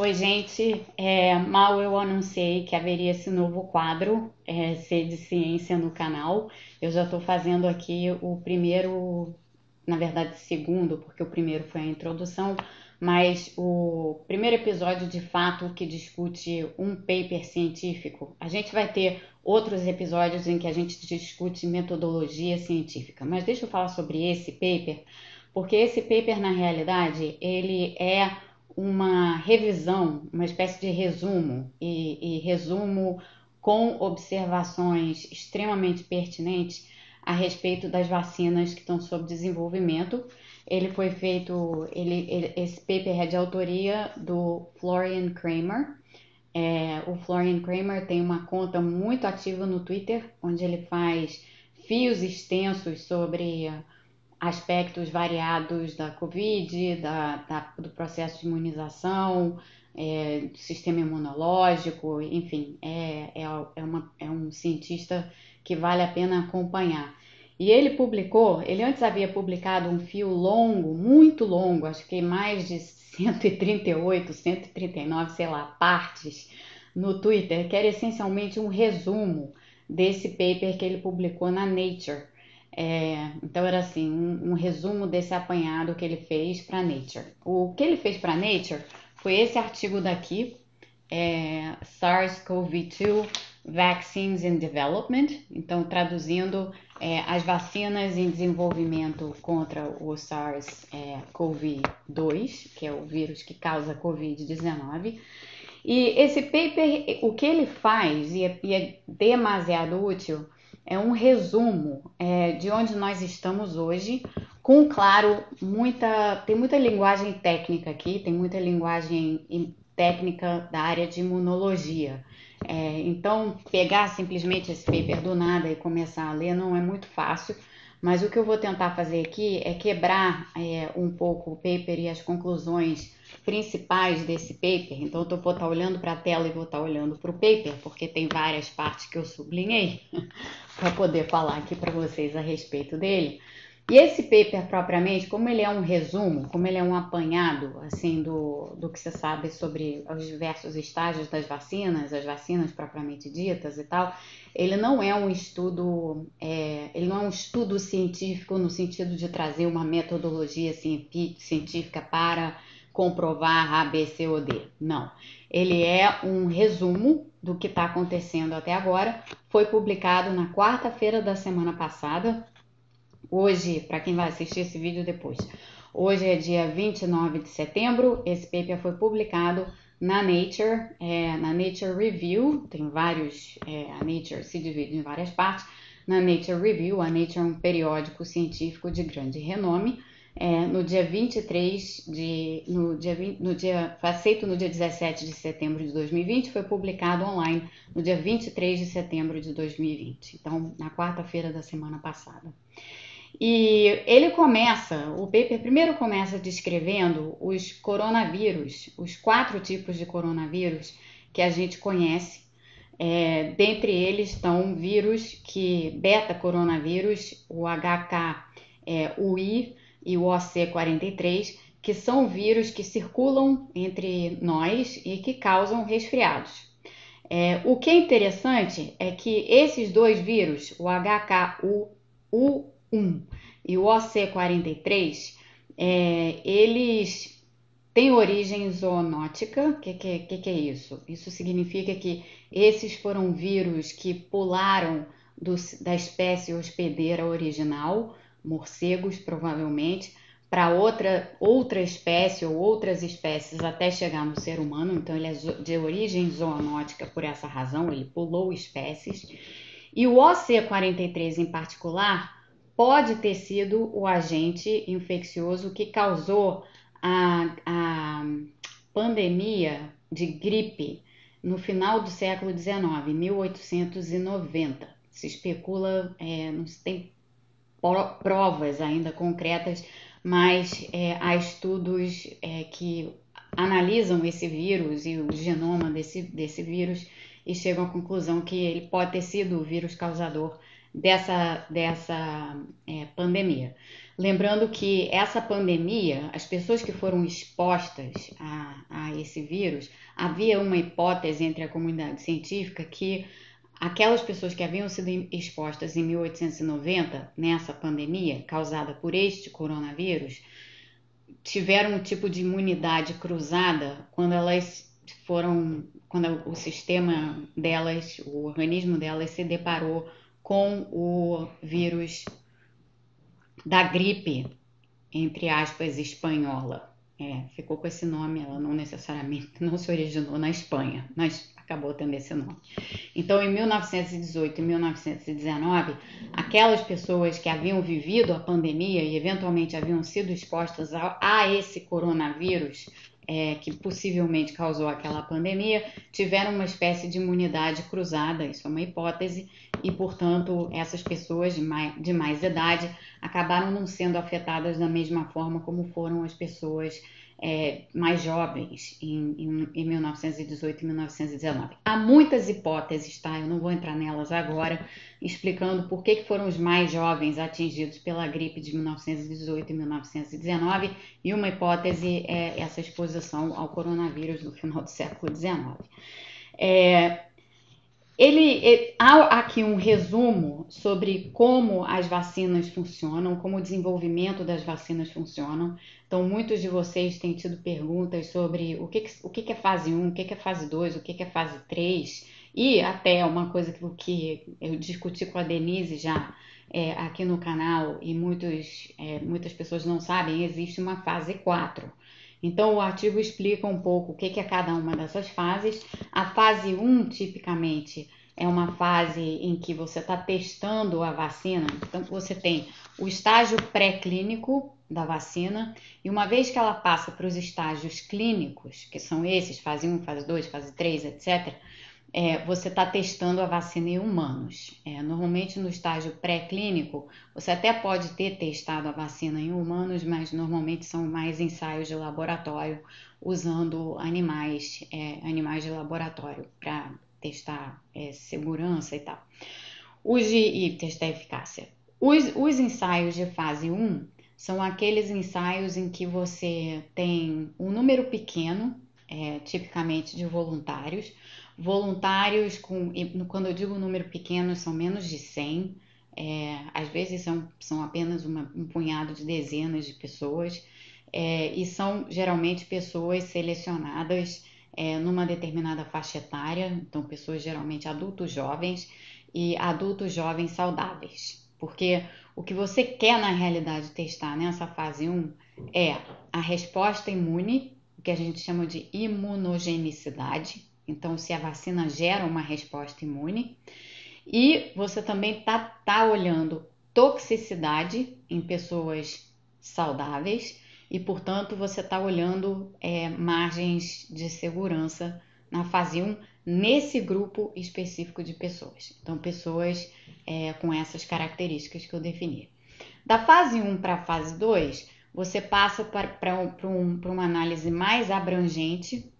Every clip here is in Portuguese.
Oi, gente. É, mal eu anunciei que haveria esse novo quadro, é, Ser de Ciência no canal. Eu já estou fazendo aqui o primeiro, na verdade, segundo, porque o primeiro foi a introdução, mas o primeiro episódio de fato que discute um paper científico. A gente vai ter outros episódios em que a gente discute metodologia científica, mas deixa eu falar sobre esse paper, porque esse paper, na realidade, ele é uma revisão, uma espécie de resumo, e, e resumo com observações extremamente pertinentes a respeito das vacinas que estão sob desenvolvimento. Ele foi feito, ele, ele esse paper é de autoria do Florian Kramer. É, o Florian Kramer tem uma conta muito ativa no Twitter, onde ele faz fios extensos sobre aspectos variados da Covid, da, da do processo de imunização, é, do sistema imunológico, enfim, é, é, é, uma, é um cientista que vale a pena acompanhar. E ele publicou, ele antes havia publicado um fio longo, muito longo, acho que mais de 138, 139, sei lá, partes no Twitter, que era essencialmente um resumo desse paper que ele publicou na Nature. É, então era assim, um, um, resumo desse apanhado que ele fez para Nature. O que ele fez para Nature foi esse artigo daqui, é, SARS-CoV-2 Vaccines in Development, então traduzindo é, as vacinas em desenvolvimento contra o SARS-CoV-2, que é o vírus que causa Covid-19. E esse paper, o que ele faz, e é, e é demasiado útil, é um resumo é, de onde nós estamos hoje, com, claro, muita. Tem muita linguagem técnica aqui, tem muita linguagem técnica da área de imunologia. É, então, pegar simplesmente esse paper do nada e começar a ler não é muito fácil, mas o que eu vou tentar fazer aqui é quebrar é, um pouco o paper e as conclusões principais desse paper. Então, eu vou estar olhando para a tela e vou estar olhando para o paper, porque tem várias partes que eu sublinhei para poder falar aqui para vocês a respeito dele. E esse paper propriamente, como ele é um resumo, como ele é um apanhado assim do, do que você sabe sobre os diversos estágios das vacinas, as vacinas propriamente ditas e tal, ele não é um estudo, é, ele não é um estudo científico no sentido de trazer uma metodologia científica para comprovar A, B, C ou D. Não. Ele é um resumo do que está acontecendo até agora. Foi publicado na quarta-feira da semana passada. Hoje, para quem vai assistir esse vídeo depois, hoje é dia 29 de setembro. Esse paper foi publicado na Nature, é, na Nature Review. Tem vários, é, a Nature se divide em várias partes. Na Nature Review, a Nature é um periódico científico de grande renome é, no dia 23 de. No dia, 20, no dia, foi aceito no dia 17 de setembro de 2020, foi publicado online no dia 23 de setembro de 2020, então na quarta-feira da semana passada. E ele começa, o paper primeiro começa descrevendo os coronavírus, os quatro tipos de coronavírus que a gente conhece. É, dentre eles estão vírus que beta coronavírus, o HK, é, e o OC43, que são vírus que circulam entre nós e que causam resfriados. É, o que é interessante é que esses dois vírus, o HKU1 e o OC43, é, eles têm origem zoonótica. O que, que, que, que, é isso? Isso significa que esses foram vírus que pularam do, da espécie hospedeira original morcegos, provavelmente, para outra, outra espécie ou outras espécies até chegar no ser humano. Então, ele é de origem zoonótica por essa razão, ele pulou espécies. E o OC43 em particular pode ter sido o agente infeccioso que causou a, a pandemia de gripe no final do século XIX, 1890. Se especula, é, não se tem provas ainda concretas, mas é, há estudos é, que analisam esse vírus e o genoma desse, desse vírus e chegam à conclusão que ele pode ter sido o vírus causador dessa, dessa é, pandemia. Lembrando que essa pandemia, as pessoas que foram expostas a, a esse vírus, havia uma hipótese entre a comunidade científica que aquelas pessoas que haviam sido expostas em 1890 nessa pandemia causada por este coronavírus tiveram um tipo de imunidade cruzada quando elas foram quando o sistema delas, o organismo delas se deparou com o vírus da gripe, entre aspas, espanhola. É, ficou com esse nome, ela não necessariamente não se originou na Espanha, mas acabou tendo esse nome. Então, em 1918 e 1919, aquelas pessoas que haviam vivido a pandemia e eventualmente haviam sido expostas a, a esse coronavírus é, que possivelmente causou aquela pandemia, tiveram uma espécie de imunidade cruzada, isso é uma hipótese, e portanto essas pessoas de mais, de mais idade acabaram não sendo afetadas da mesma forma como foram as pessoas é, mais jovens em, em, em 1918 e 1919. Há muitas hipóteses, tá? Eu não vou entrar nelas agora, explicando por que, que foram os mais jovens atingidos pela gripe de 1918 e 1919, e uma hipótese é essa exposição ao coronavírus no final do século XIX. É, ele, ele, há aqui um resumo sobre como as vacinas funcionam, como o desenvolvimento das vacinas funcionam. Então, muitos de vocês têm tido perguntas sobre o que, o que é fase 1, o que é fase 2, o que é fase 3, e até uma coisa que, que eu discuti com a Denise já é, aqui no canal, e muitos, é, muitas pessoas não sabem, existe uma fase 4. Então, o artigo explica um pouco o que é cada uma dessas fases. A fase 1, tipicamente, é uma fase em que você está testando a vacina. Então, você tem o estágio pré-clínico da vacina, e uma vez que ela passa para os estágios clínicos, que são esses, fase 1, fase 2, fase 3, etc., é, você está testando a vacina em humanos. É, normalmente no estágio pré-clínico, você até pode ter testado a vacina em humanos, mas normalmente são mais ensaios de laboratório usando animais, é, animais de laboratório para testar é, segurança e tal. Os de, e testar eficácia. Os, os ensaios de fase 1 são aqueles ensaios em que você tem um número pequeno, é, tipicamente de voluntários, voluntários com, quando eu digo número pequeno, são menos de 100, é, às vezes são, são apenas uma, um punhado de dezenas de pessoas, é, e são geralmente pessoas selecionadas é, numa determinada faixa etária, então pessoas geralmente adultos jovens e adultos jovens saudáveis. Porque o que você quer na realidade testar nessa fase 1 é a resposta imune, o que a gente chama de imunogenicidade, então, se a vacina gera uma resposta imune. E você também está tá olhando toxicidade em pessoas saudáveis e, portanto, você está olhando é, margens de segurança na fase 1 nesse grupo específico de pessoas. Então, pessoas é, com essas características que eu defini. Da fase 1 para a fase 2, você passa para um, uma análise mais abrangente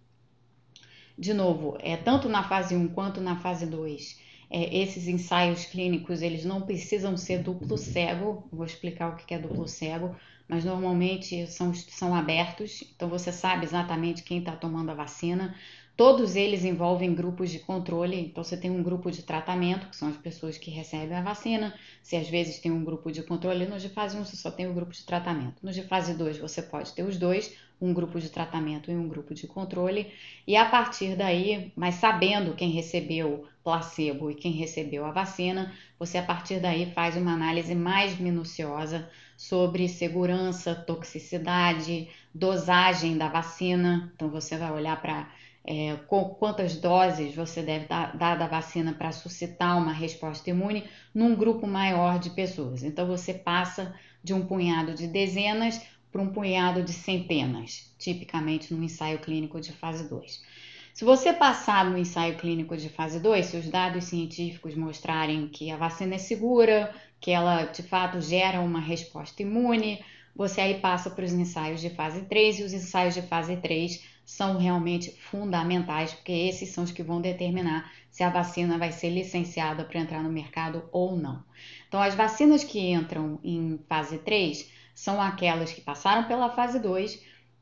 de novo, é, tanto na fase 1 quanto na fase 2, é, esses ensaios clínicos eles não precisam ser duplo cego, vou explicar o que é duplo cego, mas normalmente são, são abertos, então você sabe exatamente quem está tomando a vacina, Todos eles envolvem grupos de controle, então você tem um grupo de tratamento, que são as pessoas que recebem a vacina. Se às vezes tem um grupo de controle, no de fase 1 você só tem o grupo de tratamento. No de fase 2 você pode ter os dois, um grupo de tratamento e um grupo de controle. E a partir daí, mas sabendo quem recebeu placebo e quem recebeu a vacina, você a partir daí faz uma análise mais minuciosa sobre segurança, toxicidade, dosagem da vacina. Então você vai olhar para é, quantas doses você deve dar, dar da vacina para suscitar uma resposta imune num grupo maior de pessoas. Então você passa de um punhado de dezenas para um punhado de centenas, tipicamente no ensaio clínico de fase 2. Se você passar no ensaio clínico de fase 2, se os dados científicos mostrarem que a vacina é segura, que ela de fato gera uma resposta imune, você aí passa para os ensaios de fase 3 e os ensaios de fase 3 são realmente fundamentais, porque esses são os que vão determinar se a vacina vai ser licenciada para entrar no mercado ou não. Então, as vacinas que entram em fase 3 são aquelas que passaram pela fase 2.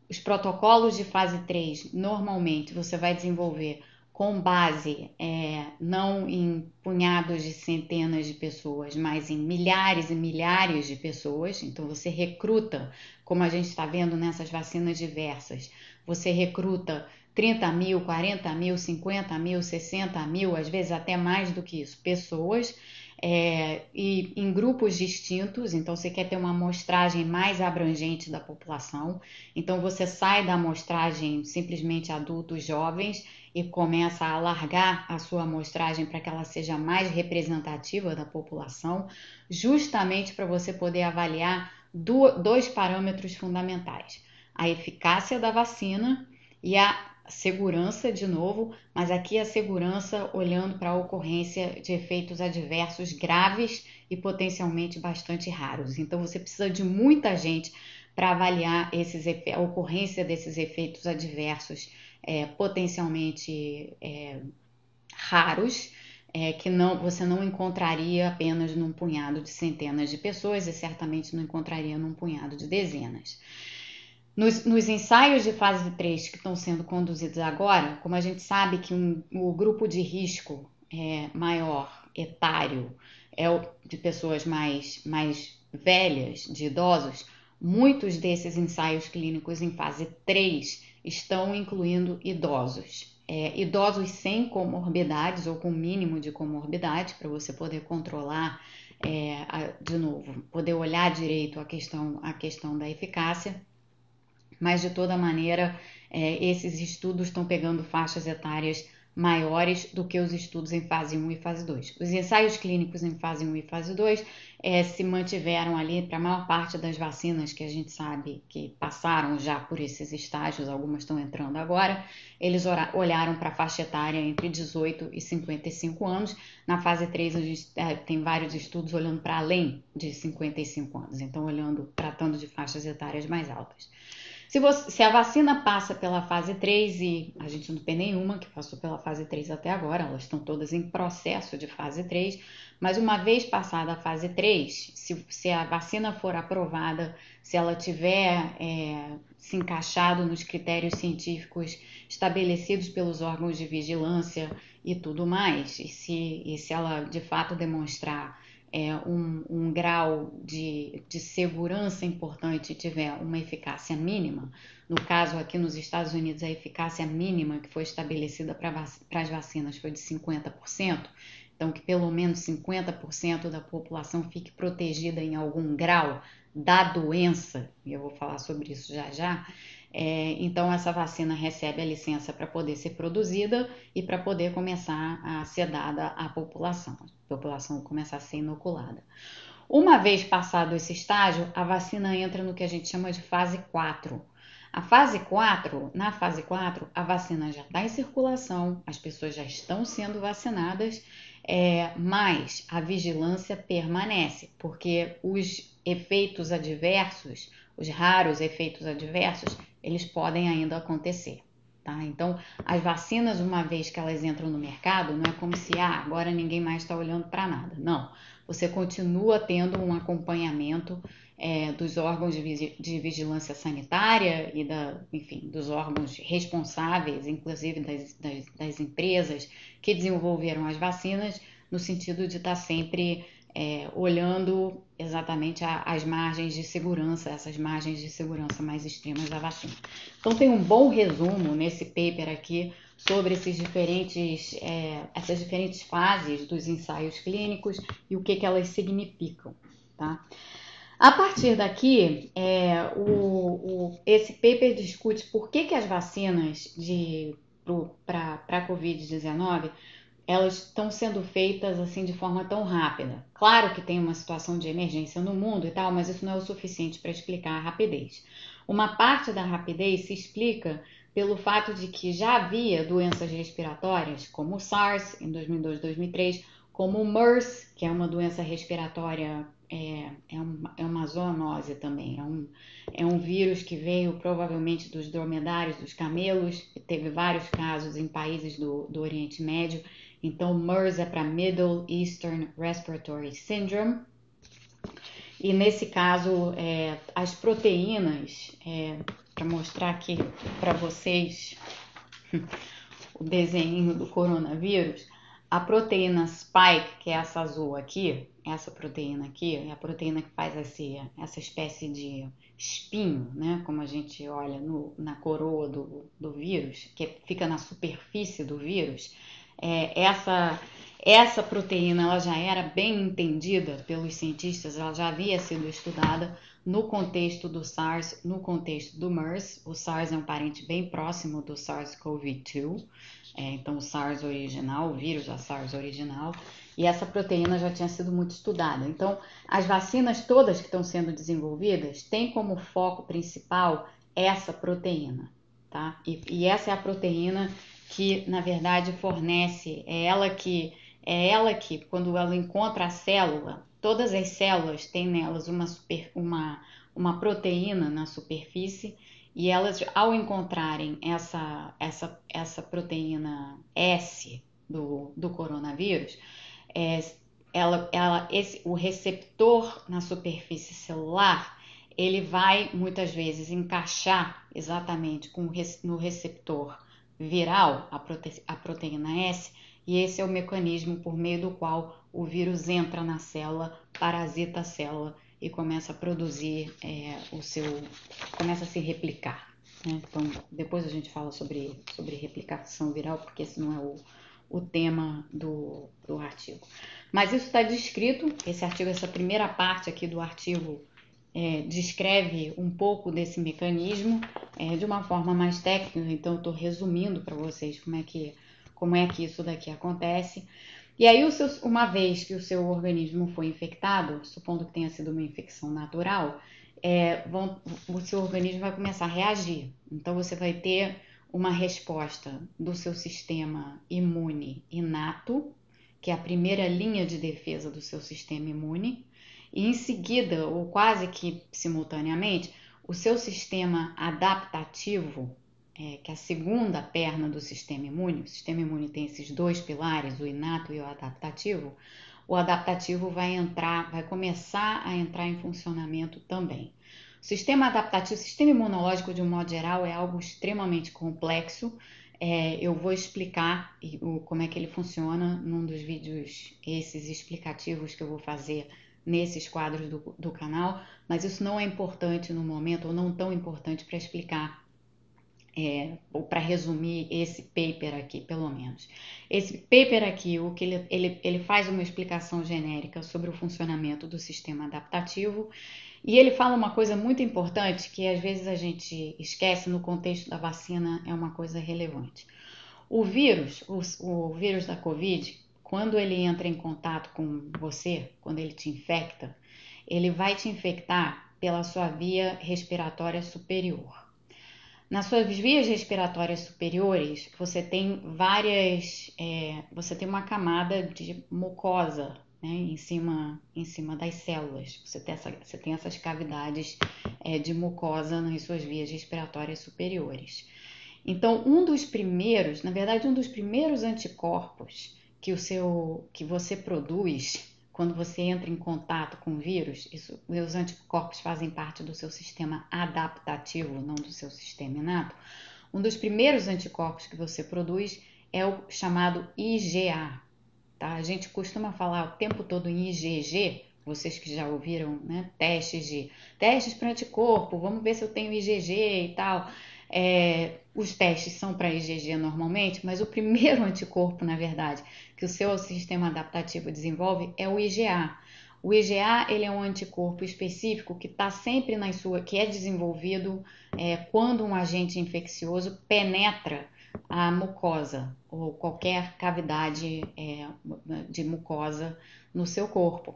Os protocolos de fase 3, normalmente, você vai desenvolver com base é, não em punhados de centenas de pessoas, mas em milhares e milhares de pessoas. Então, você recruta, como a gente está vendo nessas vacinas diversas, você recruta 30 mil, 40 mil, 50 mil, 60 mil, às vezes até mais do que isso, pessoas é, e em grupos distintos, então você quer ter uma amostragem mais abrangente da população, então você sai da amostragem simplesmente adultos jovens e começa a alargar a sua amostragem para que ela seja mais representativa da população, justamente para você poder avaliar dois parâmetros fundamentais: a eficácia da vacina e a segurança de novo, mas aqui a segurança olhando para a ocorrência de efeitos adversos graves e potencialmente bastante raros. Então você precisa de muita gente para avaliar esses, a ocorrência desses efeitos adversos é, potencialmente é, raros. É, que não, você não encontraria apenas num punhado de centenas de pessoas e certamente não encontraria num punhado de dezenas. Nos, nos, ensaios de fase 3 que estão sendo conduzidos agora, como a gente sabe que um, o grupo de risco é maior, etário, é o de pessoas mais, mais velhas, de idosos, muitos desses ensaios clínicos em fase 3 estão incluindo idosos. É, idosos sem comorbidades ou com mínimo de comorbidade, para você poder controlar, é, a, de novo, poder olhar direito a questão, a questão da eficácia mas de toda maneira, é, esses estudos estão pegando faixas etárias maiores do que os estudos em fase 1 e fase 2. Os ensaios clínicos em fase 1 e fase 2 é, se mantiveram ali para a maior parte das vacinas que a gente sabe que passaram já por esses estágios, algumas estão entrando agora, eles olharam para a faixa etária entre 18 e 55 anos. Na fase 3, a gente é, tem vários estudos olhando para além de 55 anos, então olhando, tratando de faixas etárias mais altas. Se, você, se, a vacina passa pela fase 3, e a gente não tem nenhuma que passou pela fase 3 até agora, elas estão todas em processo de fase 3, mas uma vez passada a fase 3, se, se a vacina for aprovada, se ela tiver é, se encaixado nos critérios científicos estabelecidos pelos órgãos de vigilância e tudo mais, e se, e se ela de fato demonstrar é, um, um, grau de, de segurança importante tiver uma eficácia mínima, no caso aqui nos Estados Unidos a eficácia mínima que foi estabelecida para as vacinas foi de 50%, então que pelo menos 50% da população fique protegida em algum grau da doença, e eu vou falar sobre isso já já, é, então, essa vacina recebe a licença para poder ser produzida e para poder começar a ser dada à população, a população começar a ser inoculada. Uma vez passado esse estágio, a vacina entra no que a gente chama de fase 4. A fase 4, na fase 4, a vacina já está em circulação, as pessoas já estão sendo vacinadas, é, mas a vigilância permanece, porque os efeitos adversos, os raros efeitos adversos, eles podem ainda acontecer. Tá? Então, as vacinas, uma vez que elas entram no mercado, não é como se ah, agora ninguém mais está olhando para nada. Não. Você continua tendo um acompanhamento é, dos órgãos de, de, vigilância sanitária e da, enfim, dos órgãos responsáveis, inclusive das, das, das empresas que desenvolveram as vacinas, no sentido de estar tá sempre é, olhando exatamente a, as margens de segurança, essas margens de segurança mais extremas da vacina. Então tem um bom resumo nesse paper aqui sobre esses diferentes, é, essas diferentes fases dos ensaios clínicos e o que, que elas significam. Tá? A partir daqui, é, o, o, esse paper discute por que, que as vacinas para a Covid-19 elas estão sendo feitas assim de forma tão rápida. Claro que tem uma situação de emergência no mundo e tal, mas isso não é o suficiente para explicar a rapidez. Uma parte da rapidez se explica pelo fato de que já havia doenças respiratórias, como o SARS em 2002, 2003, como o MERS, que é uma doença respiratória é, é, uma, é uma zoonose também, é um, é um vírus que veio provavelmente dos dromedários, dos camelos, teve vários casos em países do, do Oriente Médio. Então, MERS é para Middle Eastern Respiratory Syndrome. E nesse caso, é, as proteínas, é, para mostrar aqui para vocês o desenho do coronavírus, a proteína spike, que é essa azul aqui, essa proteína aqui, é a proteína que faz esse, essa espécie de espinho, né? Como a gente olha no, na coroa do, do vírus, que fica na superfície do vírus. É, essa, essa proteína ela já era bem entendida pelos cientistas, ela já havia sido estudada no contexto do SARS, no contexto do MERS. O SARS é um parente bem próximo do SARS-CoV-2. É, então, o SARS original, o vírus da SARS original, e essa proteína já tinha sido muito estudada. Então, as vacinas todas que estão sendo desenvolvidas têm como foco principal essa proteína, tá? E, e essa é a proteína que, na verdade, fornece, é ela que, é ela que, quando ela encontra a célula, todas as células têm nelas uma, super, uma, uma proteína na superfície e elas, ao encontrarem essa, essa, essa proteína S do, do coronavírus, é, ela, ela, esse, o receptor na superfície celular ele vai muitas vezes encaixar exatamente com, no receptor viral, a, prote, a proteína S, e esse é o mecanismo por meio do qual o vírus entra na célula, parasita a célula e começa a produzir é, o seu. começa a se replicar. Né? Então, depois a gente fala sobre, sobre replicação viral, porque esse não é o, o tema do, do artigo. Mas isso está descrito, esse artigo, essa primeira parte aqui do artigo é, descreve um pouco desse mecanismo é, de uma forma mais técnica, então eu estou resumindo para vocês como é, que, como é que isso daqui acontece. E aí, seu, uma vez que o seu organismo foi infectado, supondo que tenha sido uma infecção natural, é, vão, o seu organismo vai começar a reagir. Então, você vai ter uma resposta do seu sistema imune inato, que é a primeira linha de defesa do seu sistema imune, e em seguida, ou quase que simultaneamente, o seu sistema adaptativo, é, que é a segunda perna do sistema imune, o sistema imune tem esses dois pilares, o inato e o adaptativo, o adaptativo vai entrar, vai começar a entrar em funcionamento também. O sistema adaptativo, o sistema imunológico de um modo geral é algo extremamente complexo. É, eu vou explicar o, como é que ele funciona num dos vídeos esses explicativos que eu vou fazer nesses quadros do, do canal, mas isso não é importante no momento, ou não tão importante para explicar é, ou para resumir esse paper aqui, pelo menos. Esse paper aqui, o que ele, ele, ele faz uma explicação genérica sobre o funcionamento do sistema adaptativo e ele fala uma coisa muito importante que às vezes a gente esquece no contexto da vacina, é uma coisa relevante. O vírus, o, o vírus da Covid, quando ele entra em contato com você, quando ele te infecta, ele vai te infectar pela sua via respiratória superior. Nas suas vias respiratórias superiores, você tem várias, é, você tem uma camada de mucosa né, em, cima, em cima das células. Você tem, essa, você tem essas cavidades é, de mucosa nas suas vias respiratórias superiores. Então, um dos primeiros, na verdade, um dos primeiros anticorpos que o seu que você produz quando você entra em contato com o vírus, isso, os anticorpos fazem parte do seu sistema adaptativo, não do seu sistema inato. Um dos primeiros anticorpos que você produz é o chamado IgA. Tá? A gente costuma falar o tempo todo em IgG, vocês que já ouviram, né? Testes de testes para anticorpo, vamos ver se eu tenho IgG e tal. É, os testes são para IgG normalmente, mas o primeiro anticorpo, na verdade, que o seu sistema adaptativo desenvolve é o IgA. O IgA ele é um anticorpo específico que está sempre na sua, que é desenvolvido é, quando um agente infeccioso penetra a mucosa ou qualquer cavidade é, de mucosa no seu corpo.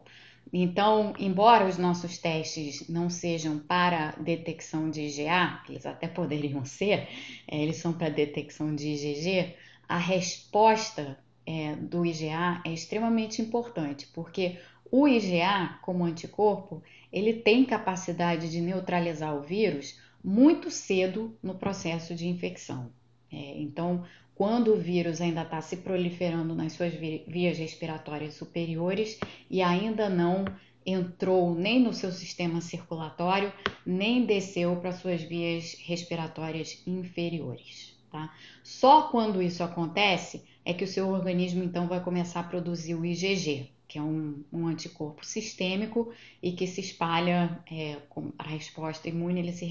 Então, embora os nossos testes não sejam para detecção de IgA, eles até poderiam ser, é, eles são para detecção de IgG, a resposta é, do IgA é extremamente importante, porque o IgA, como anticorpo, ele tem capacidade de neutralizar o vírus muito cedo no processo de infecção. É, então, quando o vírus ainda está se proliferando nas suas vias respiratórias superiores e ainda não entrou nem no seu sistema circulatório, nem desceu para suas vias respiratórias inferiores. Tá? Só quando isso acontece é que o seu organismo então vai começar a produzir o IgG, que é um, um anticorpo sistêmico e que se espalha, é, com a resposta imune, ele se,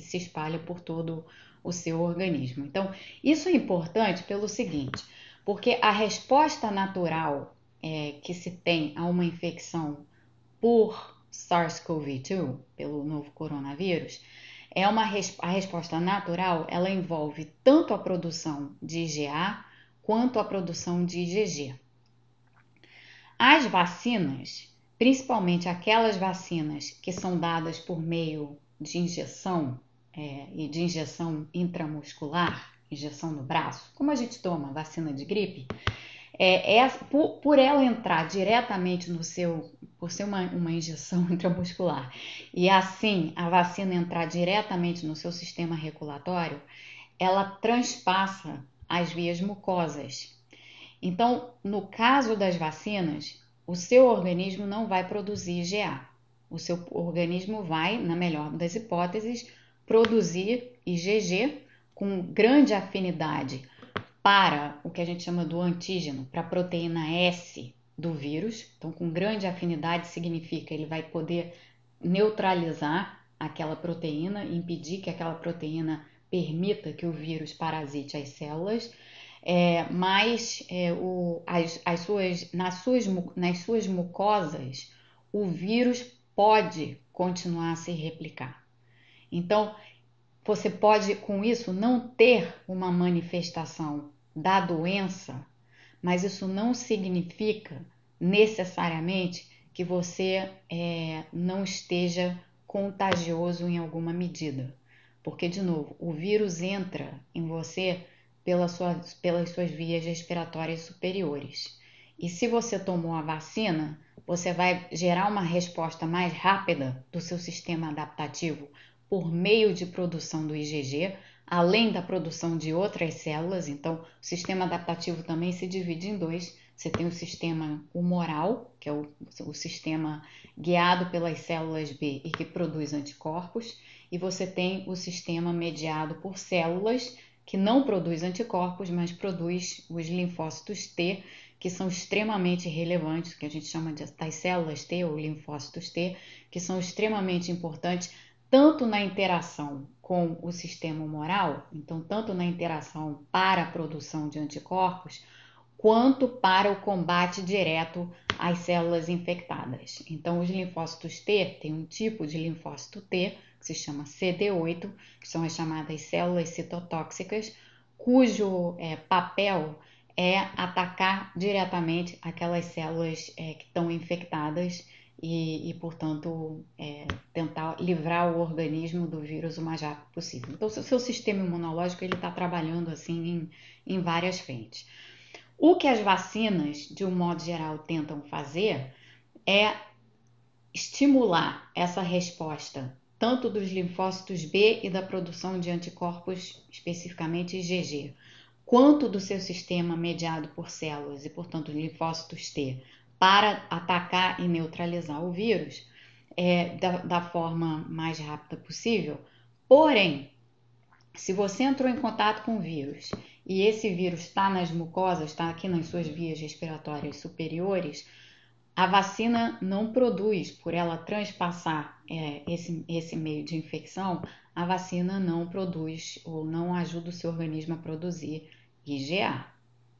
se espalha por todo o seu organismo. Então, isso é importante pelo seguinte, porque a resposta natural é, que se tem a uma infecção por SARS-CoV-2, pelo novo coronavírus, é uma a resposta natural, ela envolve tanto a produção de IgA quanto a produção de IgG. As vacinas, principalmente aquelas vacinas que são dadas por meio de injeção é, e de injeção intramuscular, injeção no braço, como a gente toma vacina de gripe, é, é por, por, ela entrar diretamente no seu, por ser uma, uma injeção intramuscular, e assim a vacina entrar diretamente no seu sistema regulatório, ela transpassa as vias mucosas. Então, no caso das vacinas, o seu organismo não vai produzir IgA. O seu organismo vai, na melhor das hipóteses, produzir IgG com grande afinidade para o que a gente chama do antígeno, para a proteína S do vírus. Então, com grande afinidade significa ele vai poder neutralizar aquela proteína, impedir que aquela proteína permita que o vírus parasite as células, é, mas é, o, as, as suas, nas, suas, nas suas mucosas o vírus pode continuar a se replicar. Então, você pode com isso não ter uma manifestação da doença, mas isso não significa necessariamente que você é, não esteja contagioso em alguma medida. Porque, de novo, o vírus entra em você pela sua, pelas suas vias respiratórias superiores. E se você tomou a vacina, você vai gerar uma resposta mais rápida do seu sistema adaptativo por meio de produção do IgG, além da produção de outras células. Então, o sistema adaptativo também se divide em dois. Você tem o sistema humoral, que é o, o sistema guiado pelas células B e que produz anticorpos, e você tem o sistema mediado por células que não produz anticorpos, mas produz os linfócitos T, que são extremamente relevantes, que a gente chama de das células T ou linfócitos T, que são extremamente importantes tanto na interação com o sistema humoral, então tanto na interação para a produção de anticorpos, quanto para o combate direto às células infectadas. Então, os linfócitos T tem um tipo de linfócito T que se chama CD8, que são as chamadas células citotóxicas, cujo é, papel é atacar diretamente aquelas células é, que estão infectadas e, e portanto, é, tentar livrar o organismo do vírus o mais rápido possível. Então, o seu sistema imunológico ele está trabalhando assim em, em várias frentes. O que as vacinas, de um modo geral, tentam fazer é estimular essa resposta tanto dos linfócitos B e da produção de anticorpos, especificamente IgG, quanto do seu sistema mediado por células e, portanto, linfócitos T, para atacar e neutralizar o vírus é, da, da forma mais rápida possível. Porém, se você entrou em contato com o vírus e esse vírus está nas mucosas, está aqui nas suas vias respiratórias superiores, a vacina não produz, por ela transpassar é, esse, esse meio de infecção, a vacina não produz ou não ajuda o seu organismo a produzir IgA,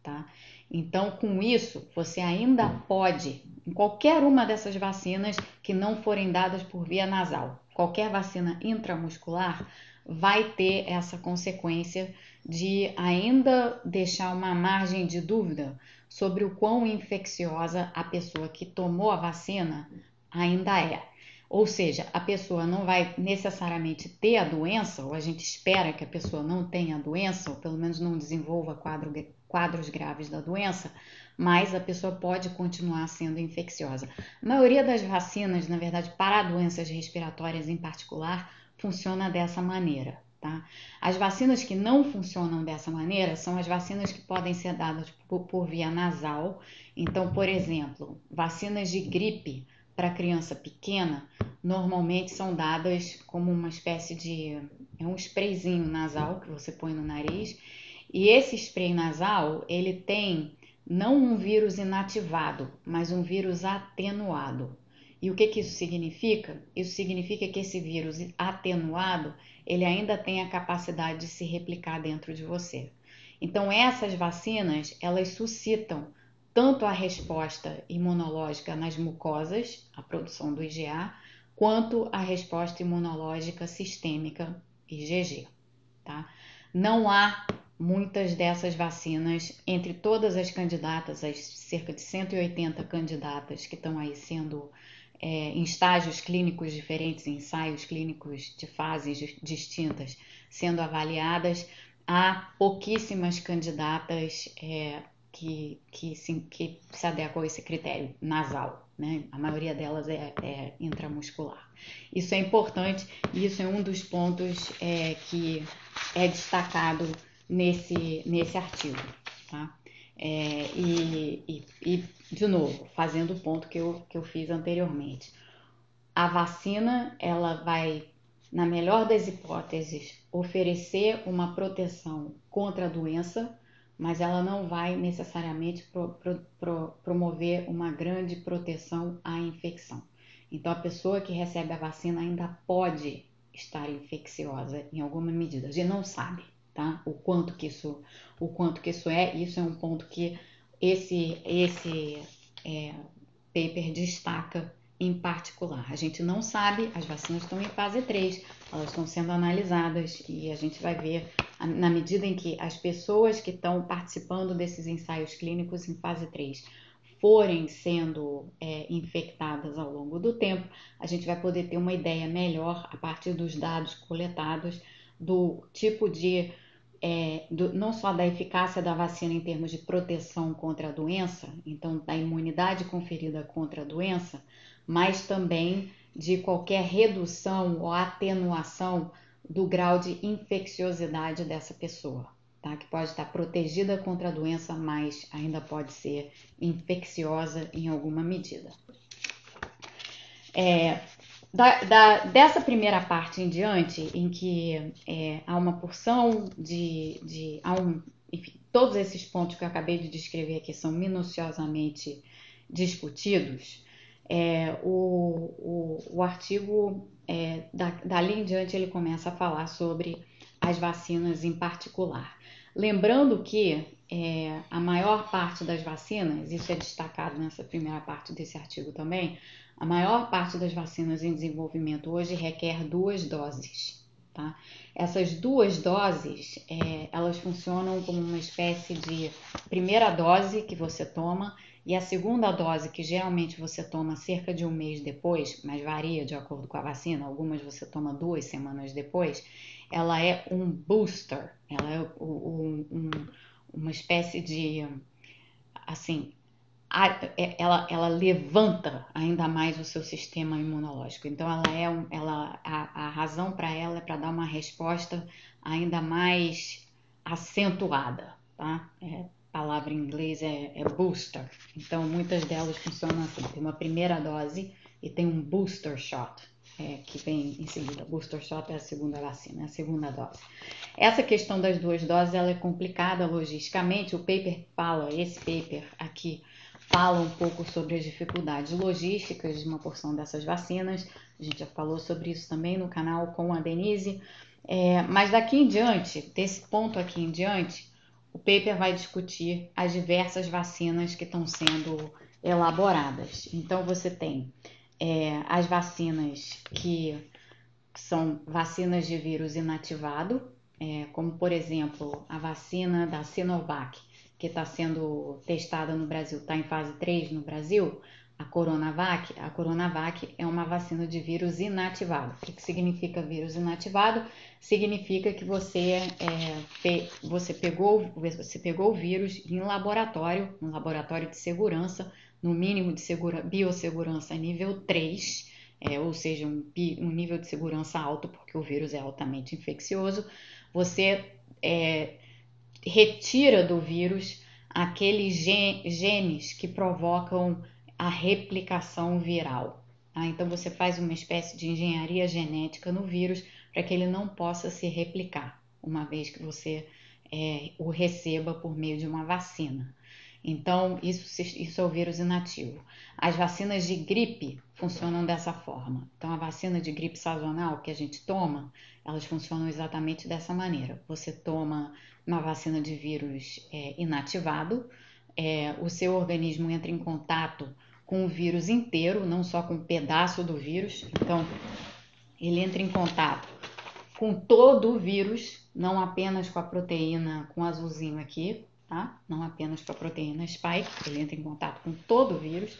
tá? Então, com isso, você ainda pode, em qualquer uma dessas vacinas que não forem dadas por via nasal, qualquer vacina intramuscular, vai ter essa consequência de ainda deixar uma margem de dúvida sobre o quão infecciosa a pessoa que tomou a vacina ainda é. Ou seja, a pessoa não vai necessariamente ter a doença, ou a gente espera que a pessoa não tenha a doença, ou pelo menos não desenvolva quadro, quadros graves da doença, mas a pessoa pode continuar sendo infecciosa. A maioria das vacinas, na verdade, para doenças respiratórias em particular, funciona dessa maneira. Tá? As vacinas que não funcionam dessa maneira são as vacinas que podem ser dadas por, por via nasal. Então, por exemplo, vacinas de gripe para criança pequena normalmente são dadas como uma espécie de é um sprayzinho nasal que você põe no nariz e esse spray nasal ele tem não um vírus inativado, mas um vírus atenuado. E o que, que isso significa? Isso significa que esse vírus atenuado ele ainda tem a capacidade de se replicar dentro de você. Então essas vacinas elas suscitam tanto a resposta imunológica nas mucosas, a produção do IgA, quanto a resposta imunológica sistêmica, IgG. Tá? Não há muitas dessas vacinas entre todas as candidatas, as cerca de 180 candidatas que estão aí sendo é, em estágios clínicos diferentes, ensaios clínicos de fases distintas sendo avaliadas, há pouquíssimas candidatas é, que, que, se, que se adequam a esse critério nasal, né? A maioria delas é, é intramuscular. Isso é importante e isso é um dos pontos é, que é destacado nesse, nesse artigo, tá? É, e, e, e, de novo, fazendo o ponto que eu, que eu fiz anteriormente. A vacina, ela vai, na melhor das hipóteses, oferecer uma proteção contra a doença, mas ela não vai necessariamente pro, pro, pro, promover uma grande proteção à infecção. Então, a pessoa que recebe a vacina ainda pode estar infecciosa em alguma medida. A gente não sabe, tá? O quanto que isso, o quanto que isso é. Isso é um ponto que esse esse é, paper destaca em particular. A gente não sabe, as vacinas estão em fase 3, elas estão sendo analisadas e a gente vai ver na medida em que as pessoas que estão participando desses ensaios clínicos em fase 3 forem sendo é, infectadas ao longo do tempo, a gente vai poder ter uma ideia melhor a partir dos dados coletados do tipo de é, do, não só da eficácia da vacina em termos de proteção contra a doença, então da imunidade conferida contra a doença, mas também de qualquer redução ou atenuação do grau de infecciosidade dessa pessoa, tá? Que pode estar protegida contra a doença, mas ainda pode ser infecciosa em alguma medida. É, da, da, dessa primeira parte em diante, em que é, há uma porção de. de há um, enfim, todos esses pontos que eu acabei de descrever aqui são minuciosamente discutidos, é, o, o, o, artigo, é, da, dali em diante, ele começa a falar sobre as vacinas em particular. Lembrando que é, a maior parte das vacinas, isso é destacado nessa primeira parte desse artigo também, a maior parte das vacinas em desenvolvimento hoje requer duas doses. Tá? Essas duas doses, é, elas funcionam como uma espécie de primeira dose que você toma e a segunda dose, que geralmente você toma cerca de um mês depois, mas varia de acordo com a vacina, algumas você toma duas semanas depois, ela é um booster, ela é um, um, uma espécie de, assim, ela, ela levanta ainda mais o seu sistema imunológico. Então, ela é um, ela, a, a razão para ela é para dar uma resposta ainda mais acentuada, tá? É, palavra em inglês é, é, booster. Então, muitas delas funcionam assim: tem uma primeira dose e tem um booster shot, é, que vem em seguida. Booster shot é a segunda vacina, é a segunda dose. Essa questão das duas doses ela é complicada logisticamente. O paper fala, esse paper aqui, fala um pouco sobre as dificuldades logísticas de uma porção dessas vacinas. A gente já falou sobre isso também no canal com a Denise. É, mas daqui em diante, desse ponto aqui em diante, o paper vai discutir as diversas vacinas que estão sendo elaboradas. Então, você tem é, as vacinas que são vacinas de vírus inativado, é, como por exemplo a vacina da Sinovac, que está sendo testada no Brasil, está em fase 3 no Brasil. a Coronavac, a Coronavac é uma vacina de vírus inativado. O que, significa vírus inativado? Significa que você, é, você, pegou, você pegou o vírus em laboratório, um laboratório de segurança, no mínimo de segura, biossegurança nível 3, é, ou seja, um, um, nível de segurança alto, porque o vírus é altamente infeccioso. Você é, retira do vírus aqueles genes que provocam a replicação viral. Tá? Então você faz uma espécie de engenharia genética no vírus para que ele não possa se replicar, uma vez que você é, o receba por meio de uma vacina. Então, isso, isso é o vírus inativo. As vacinas de gripe funcionam dessa forma. Então, a vacina de gripe sazonal que a gente toma, elas funcionam exatamente dessa maneira. Você toma uma vacina de vírus é, inativado, é, o seu organismo entra em contato com o vírus inteiro, não só com um pedaço do vírus. Então, ele entra em contato com todo o vírus, não apenas com a proteína, com azulzinho aqui, tá? Não apenas com a proteína spike, ele entra em contato com todo o vírus.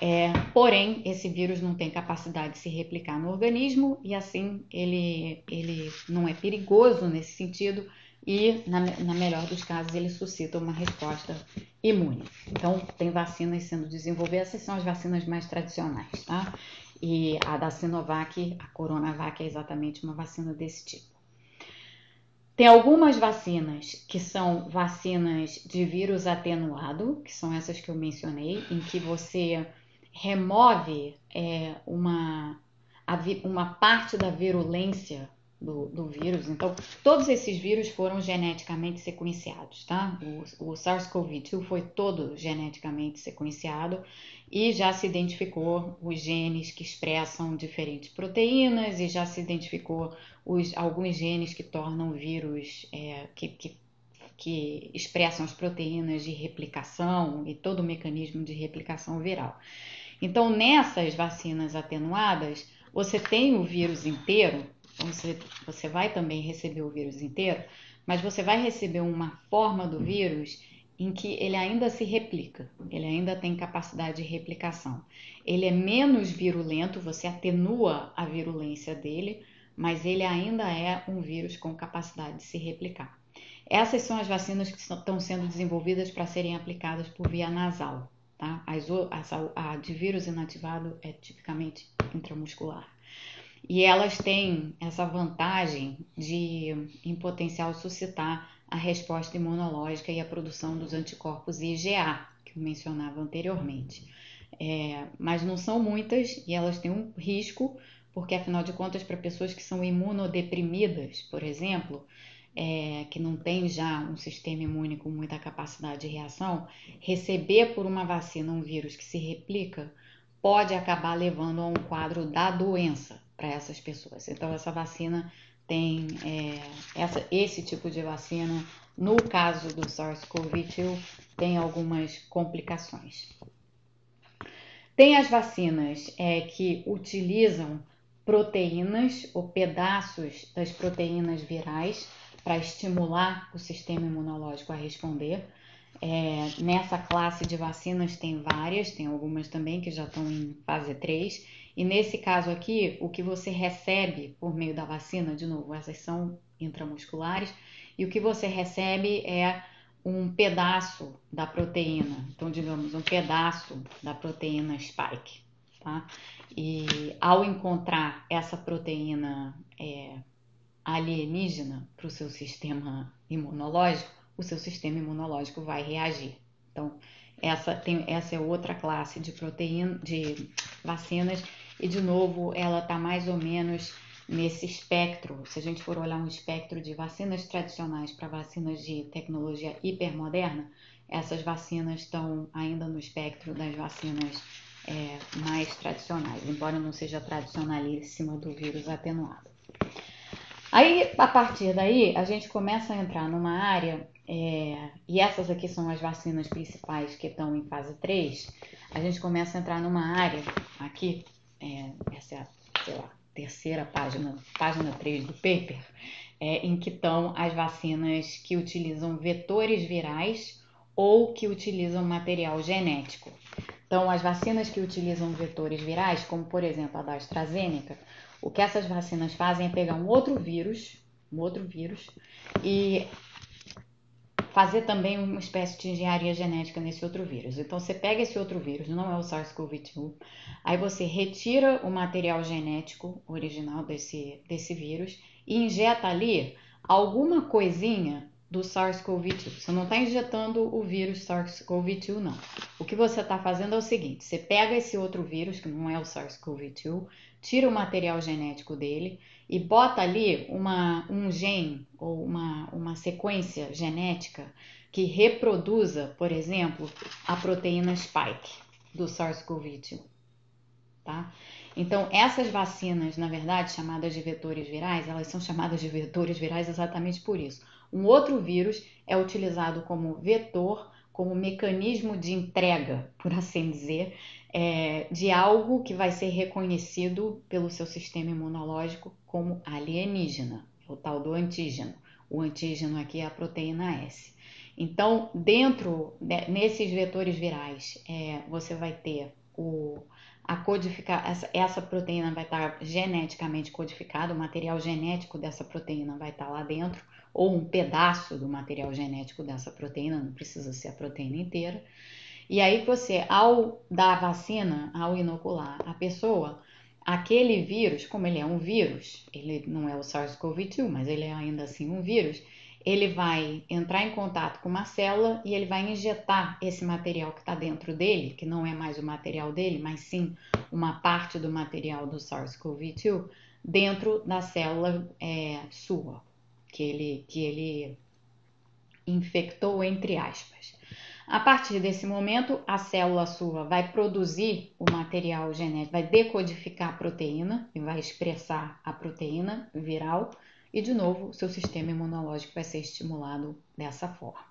É, porém, esse vírus não tem capacidade de se replicar no organismo e assim ele, ele não é perigoso nesse sentido e, na, na melhor dos casos, ele suscita uma resposta imune. Então, tem vacinas sendo desenvolvidas, essas são as vacinas mais tradicionais, tá? E a da Sinovac, a Coronavac, é exatamente uma vacina desse tipo. Tem algumas vacinas que são vacinas de vírus atenuado, que são essas que eu mencionei, em que você remove é, uma, uma parte da virulência do, do, vírus. Então, todos esses vírus foram geneticamente sequenciados, tá? O, o SARS-CoV-2 foi todo geneticamente sequenciado e já se identificou os genes que expressam diferentes proteínas e já se identificou os, alguns genes que tornam vírus, é, que, que, que expressam as proteínas de replicação e todo o mecanismo de replicação viral. Então, nessas vacinas atenuadas, você tem o vírus inteiro você, você vai também receber o vírus inteiro, mas você vai receber uma forma do vírus em que ele ainda se replica, ele ainda tem capacidade de replicação. Ele é menos virulento, você atenua a virulência dele, mas ele ainda é um vírus com capacidade de se replicar. Essas são as vacinas que estão sendo desenvolvidas para serem aplicadas por via nasal. Tá? A de vírus inativado é tipicamente intramuscular. E elas têm essa vantagem de, em potencial, suscitar a resposta imunológica e a produção dos anticorpos IgA, que eu mencionava anteriormente. É, mas não são muitas e elas têm um risco, porque afinal de contas, para pessoas que são imunodeprimidas, por exemplo, é, que não tem já um sistema imune com muita capacidade de reação, receber por uma vacina um vírus que se replica pode acabar levando a um quadro da doença, para essas pessoas. Então, essa vacina tem é, essa, esse tipo de vacina, no caso do SARS-CoV-2, tem algumas complicações. Tem as vacinas é, que utilizam proteínas ou pedaços das proteínas virais para estimular o sistema imunológico a responder. É, nessa classe de vacinas tem várias, tem algumas também que já estão em fase 3, e nesse caso aqui, o que você recebe por meio da vacina, de novo, essas são intramusculares, e o que você recebe é um pedaço da proteína, então, digamos, um pedaço da proteína spike, tá? E ao encontrar essa proteína é, alienígena para o seu sistema imunológico, o seu sistema imunológico vai reagir. Então, essa, tem, essa é outra classe de proteína, de vacinas e de novo ela está mais ou menos nesse espectro. Se a gente for olhar um espectro de vacinas tradicionais para vacinas de tecnologia hipermoderna, essas vacinas estão ainda no espectro das vacinas é, mais tradicionais, embora não seja tradicionalíssima do vírus atenuado. Aí, a partir daí, a gente começa a entrar numa área, é, e essas aqui são as vacinas principais que estão em fase 3, a gente começa a entrar numa área aqui é, essa é a, sei lá, terceira página, página 3 do paper, é, em que estão as vacinas que utilizam vetores virais ou que utilizam material genético. Então, as vacinas que utilizam vetores virais, como por exemplo a da AstraZeneca, o que essas vacinas fazem é pegar um outro vírus, um outro vírus, e fazer também uma espécie de engenharia genética nesse outro vírus. Então, você pega esse outro vírus, não é o SARS-CoV-2, aí você retira o material genético original desse, desse vírus e injeta ali alguma coisinha do SARS-CoV-2. Você não está injetando o vírus SARS-CoV-2, não. O que você está fazendo é o seguinte: você pega esse outro vírus, que não é o SARS-CoV-2, tira o material genético dele e bota ali uma, um gene ou uma, uma sequência genética que reproduza, por exemplo, a proteína spike do SARS-CoV-2. Tá? Então, essas vacinas, na verdade, chamadas de vetores virais, elas são chamadas de vetores virais exatamente por isso um outro vírus é utilizado como vetor, como mecanismo de entrega, por assim dizer, é, de algo que vai ser reconhecido pelo seu sistema imunológico como alienígena, o tal do antígeno. O antígeno aqui é a proteína S. Então, dentro nesses vetores virais, é, você vai ter o, a codificar essa, essa, proteína vai estar geneticamente codificada, o material genético dessa proteína vai estar lá dentro ou um pedaço do material genético dessa proteína, não precisa ser a proteína inteira. E aí você, ao dar a vacina, ao inocular a pessoa, aquele vírus, como ele é um vírus, ele não é o SARS-CoV-2, mas ele é ainda assim um vírus, ele vai entrar em contato com uma célula e ele vai injetar esse material que está dentro dele, que não é mais o material dele, mas sim uma parte do material do SARS-CoV-2, dentro da célula é, sua, que ele, que ele infectou, entre aspas. A partir desse momento, a célula sua vai produzir o material genético, vai decodificar a proteína e vai expressar a proteína viral, e de novo, seu sistema imunológico vai ser estimulado dessa forma.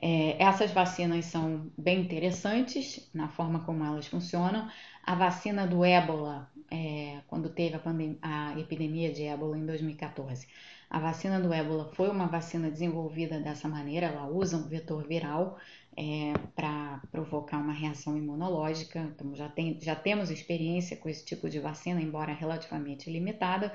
É, essas vacinas são bem interessantes na forma como elas funcionam. A vacina do ébola, é, quando teve a, a epidemia de ébola em 2014, a vacina do ébola foi uma vacina desenvolvida dessa maneira, ela usa um vetor viral é, para provocar uma reação imunológica. Então, já, tem, já temos experiência com esse tipo de vacina, embora relativamente limitada.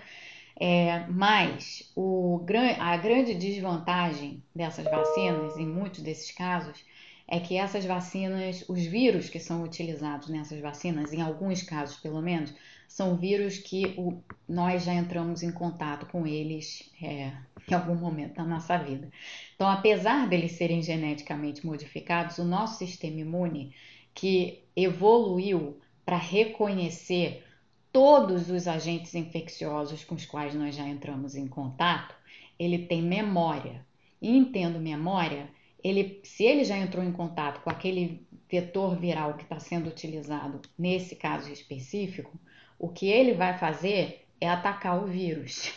É, mas o, a grande desvantagem dessas vacinas, em muitos desses casos, é que essas vacinas, os vírus que são utilizados nessas vacinas, em alguns casos pelo menos, são vírus que o, nós já entramos em contato com eles é, em algum momento da nossa vida. Então, apesar deles serem geneticamente modificados, o nosso sistema imune, que evoluiu para reconhecer todos os agentes infecciosos com os quais nós já entramos em contato, ele tem memória. E entendo memória, ele, se ele já entrou em contato com aquele vetor viral que está sendo utilizado nesse caso específico, o que ele vai fazer é atacar o vírus.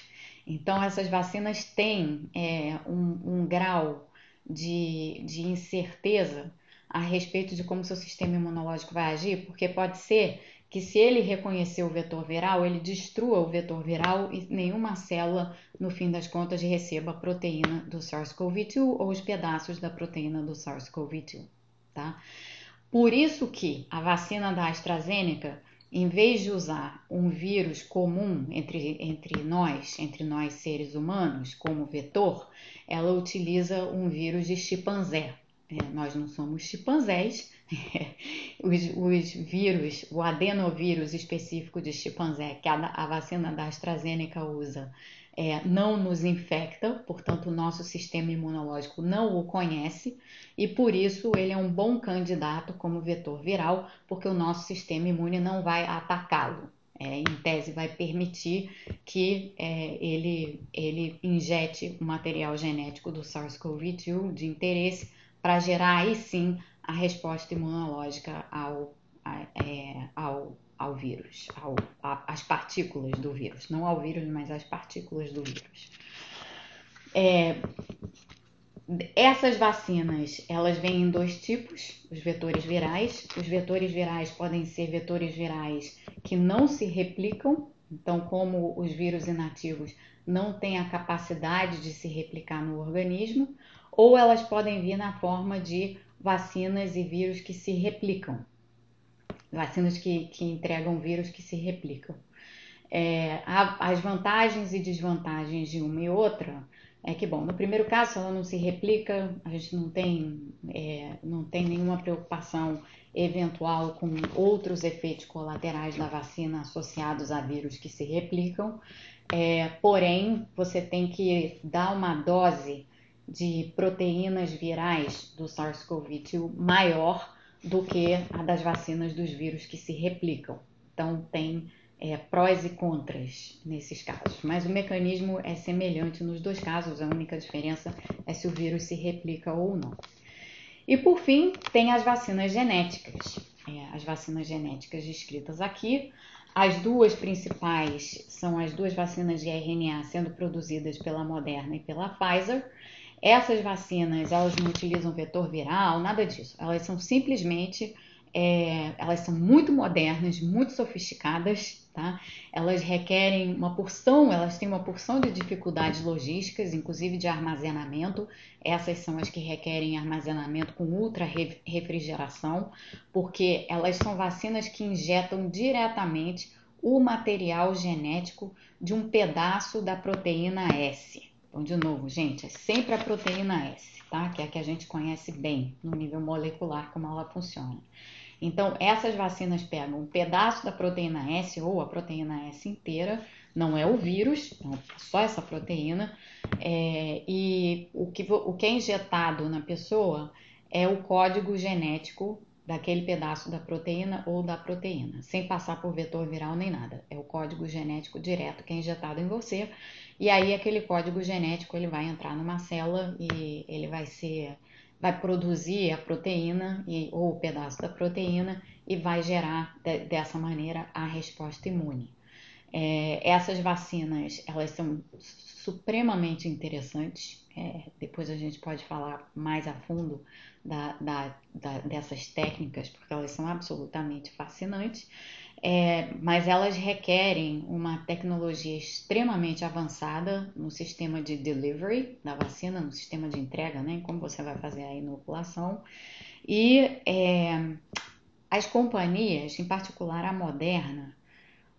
Então, essas vacinas têm é, um, um, grau de, de incerteza a respeito de como seu sistema imunológico vai agir, porque pode ser que se ele reconhecer o vetor viral, ele destrua o vetor viral e nenhuma célula, no fim das contas, receba a proteína do SARS-CoV-2 ou os pedaços da proteína do SARS-CoV-2, tá? Por isso que a vacina da AstraZeneca em vez de usar um vírus comum entre, entre nós, entre nós seres humanos, como vetor, ela utiliza um vírus de chimpanzé. É, nós não somos chimpanzés, os, os, vírus, o adenovírus específico de chimpanzé, que a, a vacina da AstraZeneca usa, é, não nos infecta, portanto, o nosso sistema imunológico não o conhece e por isso ele é um bom candidato como vetor viral, porque o nosso sistema imune não vai atacá-lo. É, em tese, vai permitir que é, ele, ele injete o material genético do SARS-CoV-2 de interesse para gerar aí sim a resposta imunológica ao, a, é, ao ao vírus, ao, a, às partículas do vírus, não ao vírus, mas às partículas do vírus. É, essas vacinas, elas vêm em dois tipos, os vetores virais. Os vetores virais podem ser vetores virais que não se replicam, então como os vírus inativos não têm a capacidade de se replicar no organismo, ou elas podem vir na forma de vacinas e vírus que se replicam, vacinas que, que entregam vírus que se replicam. É, as vantagens e desvantagens de uma e outra é que, bom, no primeiro caso, ela não se replica, a gente não tem, é, não tem nenhuma preocupação eventual com outros efeitos colaterais da vacina associados a vírus que se replicam. É, porém, você tem que dar uma dose de proteínas virais do SARS-CoV-2 maior do que a das vacinas dos vírus que se replicam. Então, tem é, prós e contras nesses casos, mas o mecanismo é semelhante nos dois casos, a única diferença é se o vírus se replica ou não. E por fim, tem as vacinas genéticas. É, as vacinas genéticas descritas aqui. As duas principais são as duas vacinas de RNA sendo produzidas pela Moderna e pela Pfizer. Essas vacinas, elas não utilizam vetor viral, nada disso. Elas são simplesmente, é, elas são muito modernas, muito sofisticadas, tá? Elas requerem uma porção, elas têm uma porção de dificuldades logísticas, inclusive de armazenamento. Essas são as que requerem armazenamento com ultra refrigeração, porque elas são vacinas que injetam diretamente o material genético de um pedaço da proteína S. Então, de novo, gente, é sempre a proteína S, tá? Que é a que a gente conhece bem no nível molecular, como ela funciona. Então, essas vacinas pegam um pedaço da proteína S ou a proteína S inteira, não é o vírus, é só essa proteína, é, e o que, o que é injetado na pessoa é o código genético daquele pedaço da proteína ou da proteína, sem passar por vetor viral nem nada. É o código genético direto que é injetado em você, e aí aquele código genético ele vai entrar numa célula e ele vai ser vai produzir a proteína e, ou o pedaço da proteína e vai gerar de, dessa maneira a resposta imune. É, essas vacinas elas são supremamente interessantes. É, depois a gente pode falar mais a fundo da, da, da, dessas técnicas, porque elas são absolutamente fascinantes é, mas elas requerem uma tecnologia extremamente avançada no sistema de delivery da vacina, no sistema de entrega, né? Como você vai fazer a inoculação. E é, as companhias, em particular a Moderna,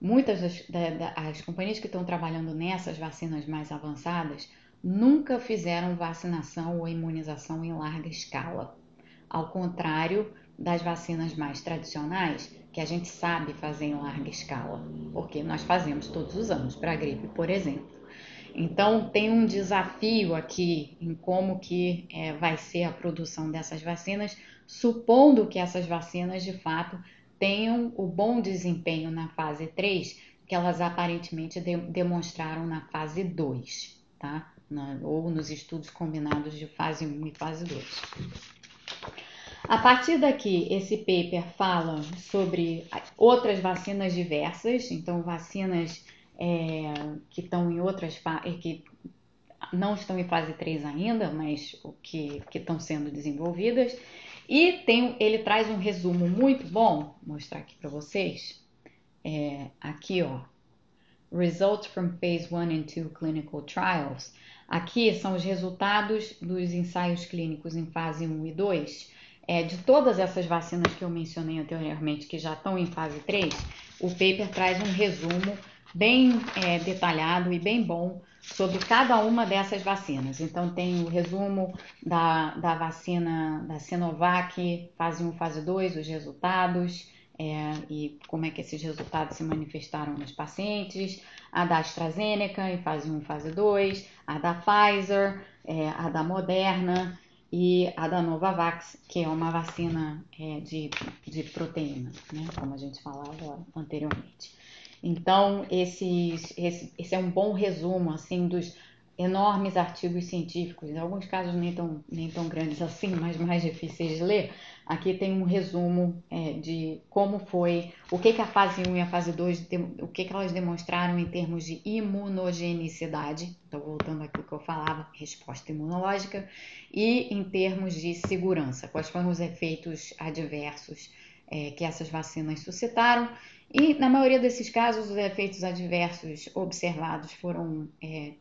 muitas das, das companhias que estão trabalhando nessas vacinas mais avançadas nunca fizeram vacinação ou imunização em larga escala. Ao contrário das vacinas mais tradicionais, que a gente sabe fazer em larga escala, porque nós fazemos todos os anos para a gripe, por exemplo. Então tem um desafio aqui em como que é, vai ser a produção dessas vacinas, supondo que essas vacinas de fato tenham o bom desempenho na fase 3 que elas aparentemente de, demonstraram na fase 2, tá? Na, ou nos estudos combinados de fase 1 e fase 2. A partir daqui, esse paper fala sobre outras vacinas diversas, então vacinas é, que estão em outras que não estão em fase 3 ainda, mas o que, que estão sendo desenvolvidas. E tem, ele traz um resumo muito bom, vou mostrar aqui para vocês. É, aqui, ó, Results from Phase 1 and 2 Clinical Trials. Aqui são os resultados dos ensaios clínicos em fase 1 e 2 é, de todas essas vacinas que eu mencionei anteriormente, que já estão em fase 3, o paper traz um resumo bem é, detalhado e bem bom sobre cada uma dessas vacinas. Então, tem o resumo da, da vacina da Sinovac, fase 1, fase 2, os resultados é, e como é que esses resultados se manifestaram nos pacientes, a da AstraZeneca em fase 1, fase 2, a da Pfizer, é, a da Moderna e a da Novavax, que é uma vacina é, de, de proteína, né, como a gente falava anteriormente. Então, esses, esse, esse é um bom resumo assim dos enormes artigos científicos, em alguns casos nem tão, nem tão grandes assim, mas mais difíceis de ler. Aqui tem um resumo é, de como foi, o que, que a fase 1 e a fase 2, o que, que elas demonstraram em termos de imunogenicidade, então voltando àquilo que eu falava, resposta imunológica, e em termos de segurança, quais foram os efeitos adversos é, que essas vacinas suscitaram. E na maioria desses casos, os efeitos adversos observados foram é,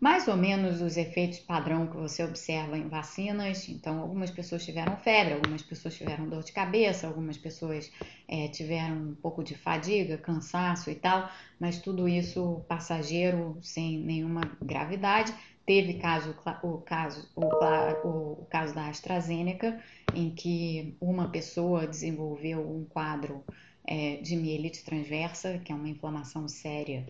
mais ou menos os efeitos padrão que você observa em vacinas. Então, algumas pessoas tiveram febre, algumas pessoas tiveram dor de cabeça, algumas pessoas é, tiveram um pouco de fadiga, cansaço e tal, mas tudo isso passageiro, sem nenhuma gravidade. Teve caso, o, caso, o, o, caso da AstraZeneca, em que uma pessoa desenvolveu um quadro é, de mielite transversa, que é uma inflamação séria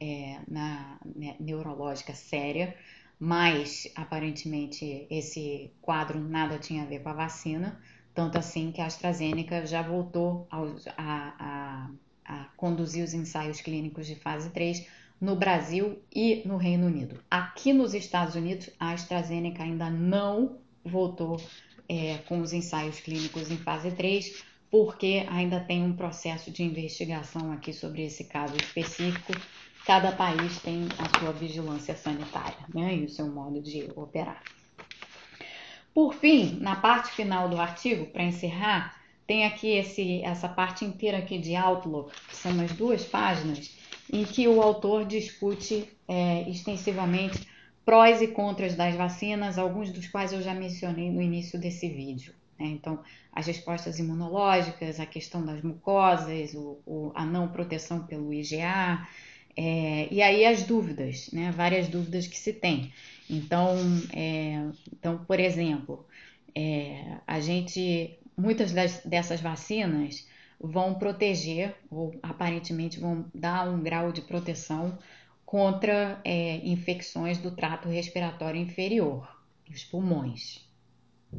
é, na, né, neurológica séria, mas aparentemente esse quadro nada tinha a ver com a vacina, tanto assim que a AstraZeneca já voltou a, a, a conduzir os ensaios clínicos de fase 3 no Brasil e no Reino Unido. Aqui nos Estados Unidos, a AstraZeneca ainda não voltou é, com os ensaios clínicos em fase 3, porque ainda tem um processo de investigação aqui sobre esse caso específico cada país tem a sua vigilância sanitária, né? Isso é um modo de operar. Por fim, na parte final do artigo, para encerrar, tem aqui esse, essa parte inteira aqui de Outlook, que são umas duas páginas, em que o autor discute é, extensivamente prós e contras das vacinas, alguns dos quais eu já mencionei no início desse vídeo. Né? Então, as respostas imunológicas, a questão das mucosas, o, o, a não proteção pelo IgA, é, e aí as dúvidas, né? Várias dúvidas que se tem. Então, é, então por exemplo, é, a gente, muitas das, dessas vacinas vão proteger, ou aparentemente vão dar um grau de proteção contra é, infecções do trato respiratório inferior, os pulmões,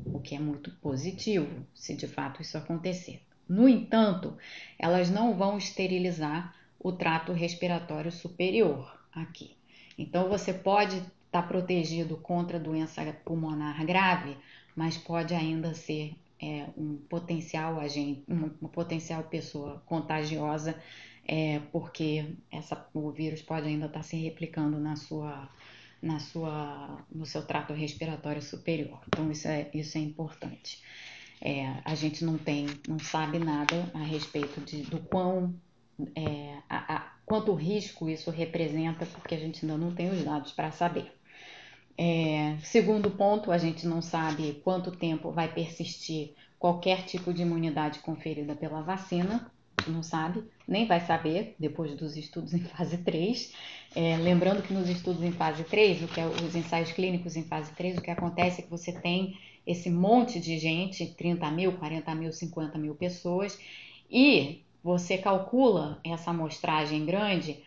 o que é muito positivo se de fato isso acontecer. No entanto, elas não vão esterilizar o trato respiratório superior aqui. Então você pode estar tá protegido contra doença pulmonar grave, mas pode ainda ser é, um potencial agente, uma, potencial pessoa contagiosa, é, porque essa, o vírus pode ainda estar tá se replicando na sua, na sua, no seu trato respiratório superior. Então isso é, isso é importante. É, a gente não tem, não sabe nada a respeito de, do quão é, a, a, quanto risco isso representa, porque a gente ainda não tem os dados para saber. É, segundo ponto, a gente não sabe quanto tempo vai persistir qualquer tipo de imunidade conferida pela vacina, não sabe, nem vai saber depois dos estudos em fase 3. É, lembrando que nos estudos em fase 3, o que é, os ensaios clínicos em fase 3, o que acontece é que você tem esse monte de gente, 30 mil, 40 mil, 50 mil pessoas, e você calcula essa amostragem grande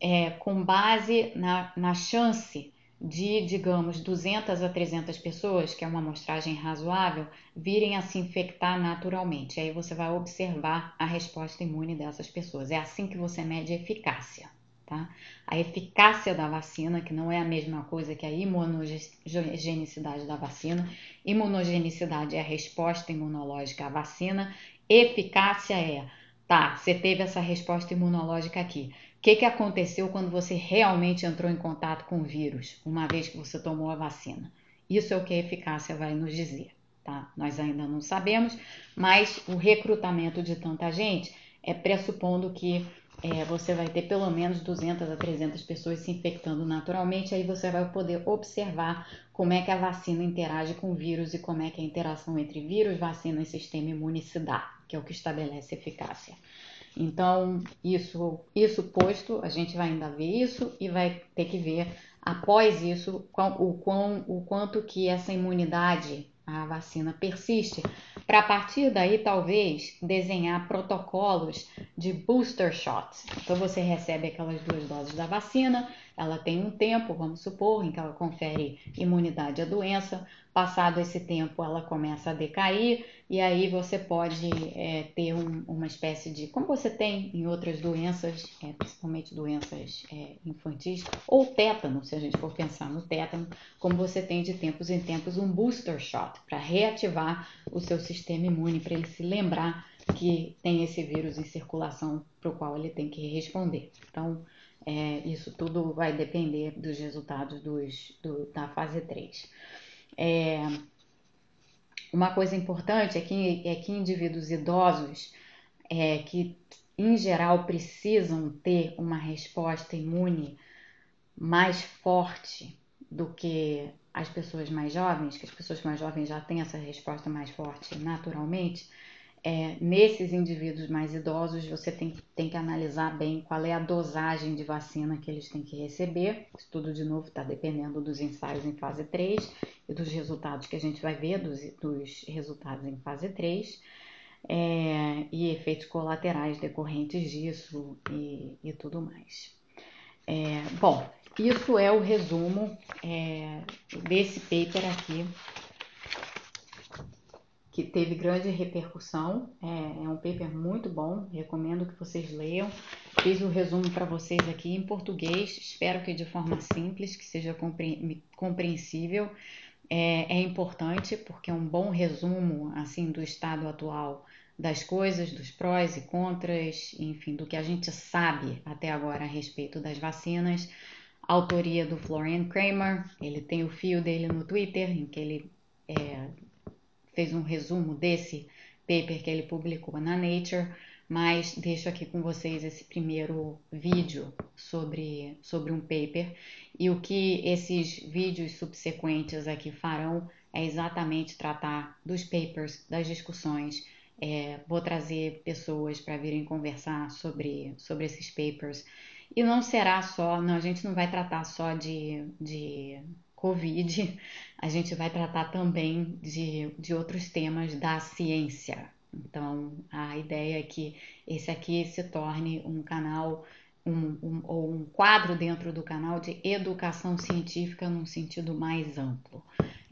é, com base na, na chance de, digamos, 200 a 300 pessoas, que é uma amostragem razoável, virem a se infectar naturalmente. Aí você vai observar a resposta imune dessas pessoas. É assim que você mede a eficácia. Tá? A eficácia da vacina, que não é a mesma coisa que a imunogenicidade da vacina. Imunogenicidade é a resposta imunológica à vacina, eficácia é Tá, você teve essa resposta imunológica aqui. O que, que aconteceu quando você realmente entrou em contato com o vírus, uma vez que você tomou a vacina? Isso é o que a eficácia vai nos dizer, tá? Nós ainda não sabemos, mas o recrutamento de tanta gente é pressupondo que é, você vai ter pelo menos 200 a 300 pessoas se infectando naturalmente, aí você vai poder observar como é que a vacina interage com o vírus e como é que a interação entre vírus, vacina e sistema imune se dá que é o que estabelece eficácia. Então, isso, isso posto, a gente vai ainda ver isso e vai ter que ver após isso o, quão, o quanto que essa imunidade à vacina persiste, para a partir daí talvez desenhar protocolos de booster shots. Então você recebe aquelas duas doses da vacina, ela tem um tempo, vamos supor, em que ela confere imunidade à doença. Passado esse tempo, ela começa a decair e aí você pode é, ter um, uma espécie de, como você tem em outras doenças, é, principalmente doenças é, infantis, ou tétano, se a gente for pensar no tétano, como você tem de tempos em tempos um booster shot para reativar o seu sistema imune, para ele se lembrar que tem esse vírus em circulação para o qual ele tem que responder. Então, é, isso tudo vai depender dos resultados dos, do, da fase 3. É, uma coisa importante é que, é que indivíduos idosos é, que, em geral, precisam ter uma resposta imune mais forte do que as pessoas mais jovens, que as pessoas mais jovens já têm essa resposta mais forte naturalmente, é, nesses indivíduos mais idosos, você tem, tem que analisar bem qual é a dosagem de vacina que eles têm que receber. Isso tudo, de novo, está dependendo dos ensaios em fase 3 e dos resultados que a gente vai ver dos, dos resultados em fase 3 é, e efeitos colaterais decorrentes disso e, e tudo mais. É, bom, isso é o resumo é, desse paper aqui que teve grande repercussão. É, é, um paper muito bom, recomendo que vocês leiam. Fiz o resumo para vocês aqui em português, espero que de forma simples, que seja compreensível. É, é importante porque é um bom resumo assim do estado atual das coisas, dos prós e contras, enfim, do que a gente sabe até agora a respeito das vacinas. autoria do Florian Kramer, ele tem o fio dele no Twitter, em que ele é, fez um resumo desse paper que ele publicou na Nature, mas deixo aqui com vocês esse primeiro vídeo sobre, sobre um paper e o que esses vídeos subsequentes aqui farão é exatamente tratar dos papers, das discussões. É, vou trazer pessoas para virem conversar sobre, sobre esses papers. E não será só, não, a gente não vai tratar só de, de Covid, a gente vai tratar também de, de outros temas da ciência. Então, a ideia é que esse aqui se torne um canal um, um, ou um quadro dentro do canal de educação científica num sentido mais amplo.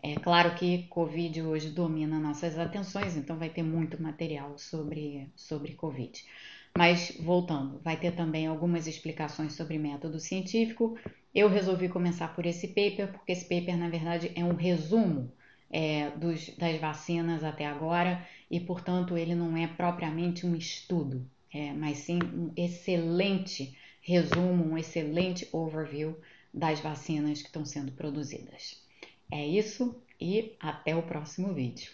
É claro que Covid hoje domina nossas atenções, então vai ter muito material sobre, sobre Covid. Mas voltando, vai ter também algumas explicações sobre método científico. Eu resolvi começar por esse paper, porque esse paper, na verdade, é um resumo é, dos, das vacinas até agora e, portanto, ele não é propriamente um estudo, é, mas sim um excelente resumo, um excelente overview das vacinas que estão sendo produzidas. É isso e até o próximo vídeo.